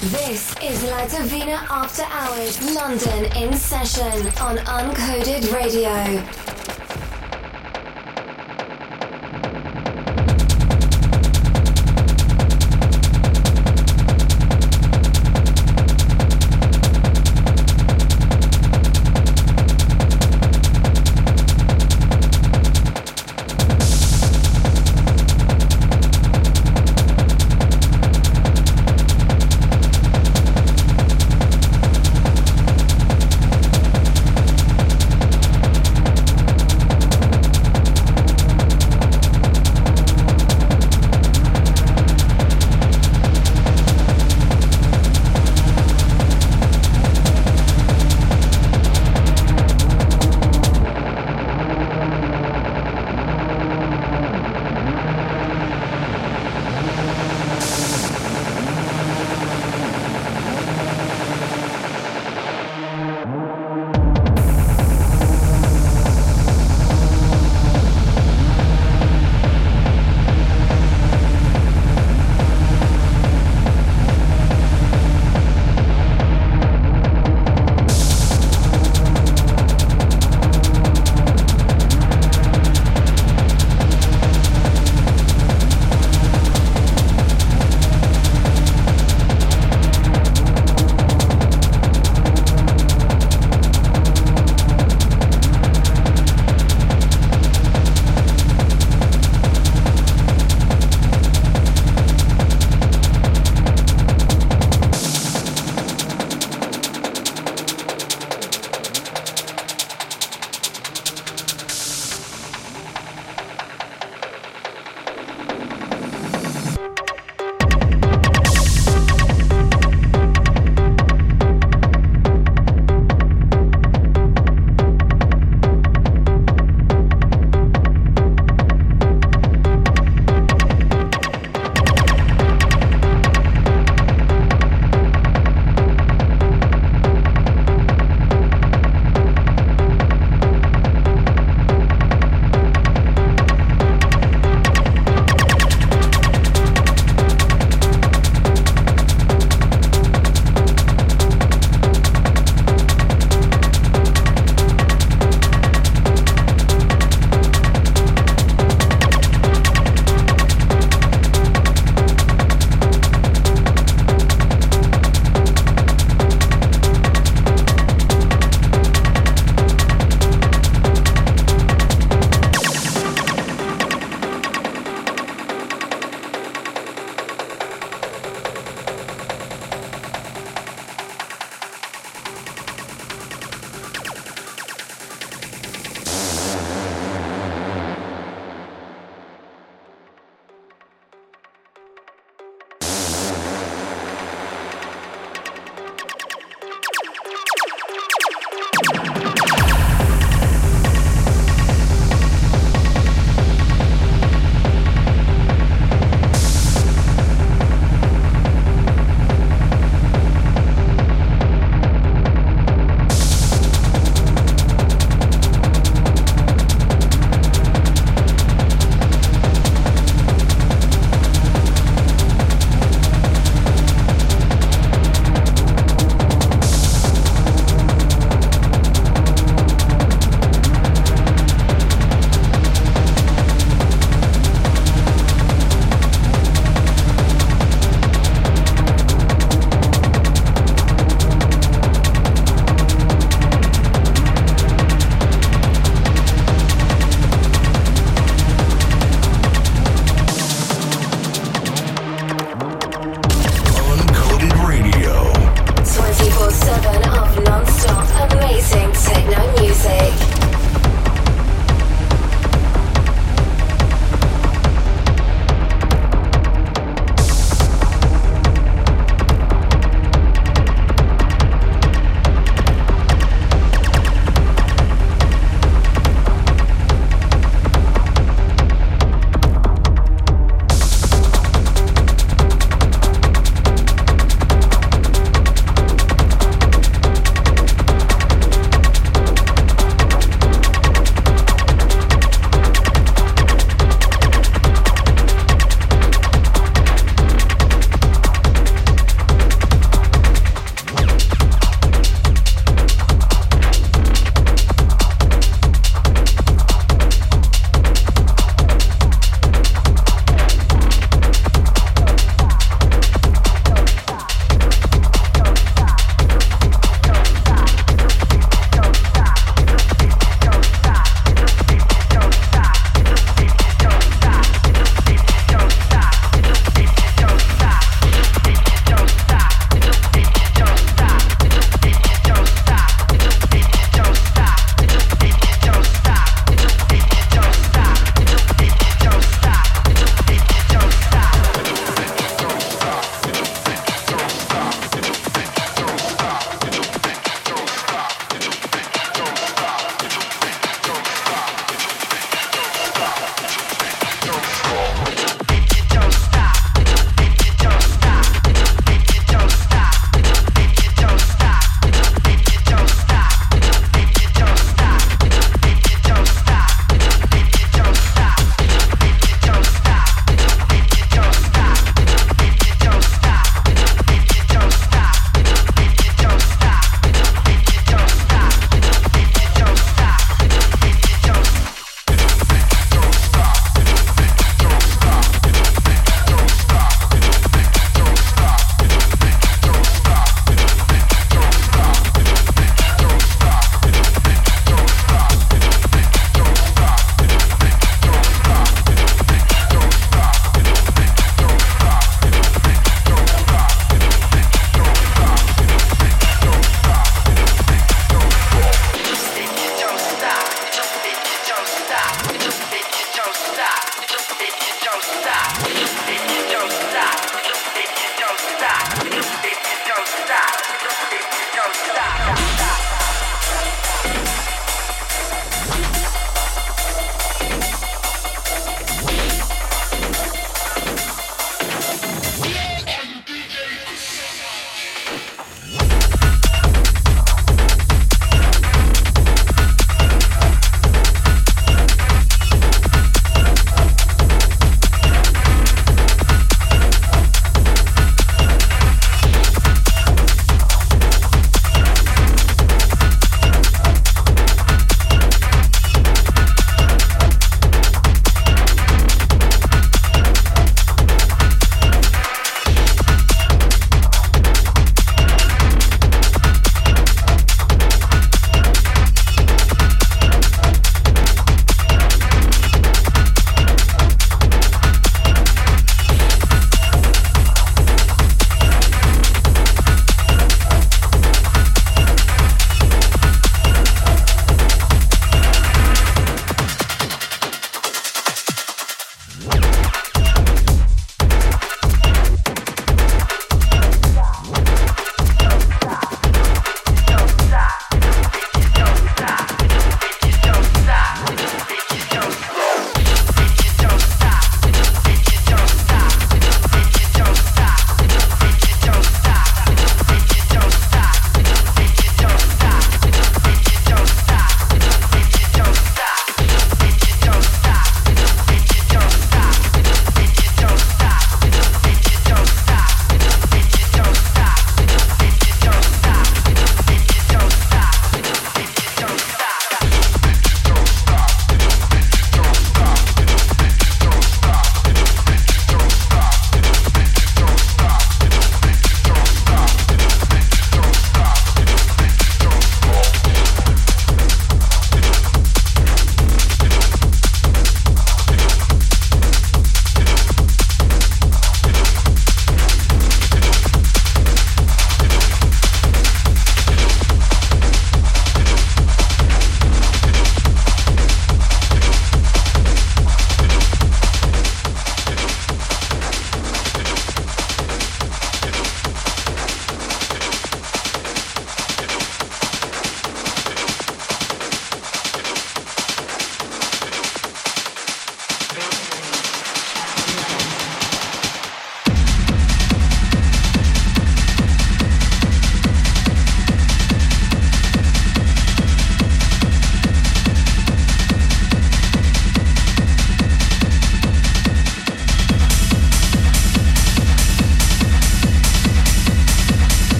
This is La After Hours London in session on Uncoded Radio.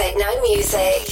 Techno music.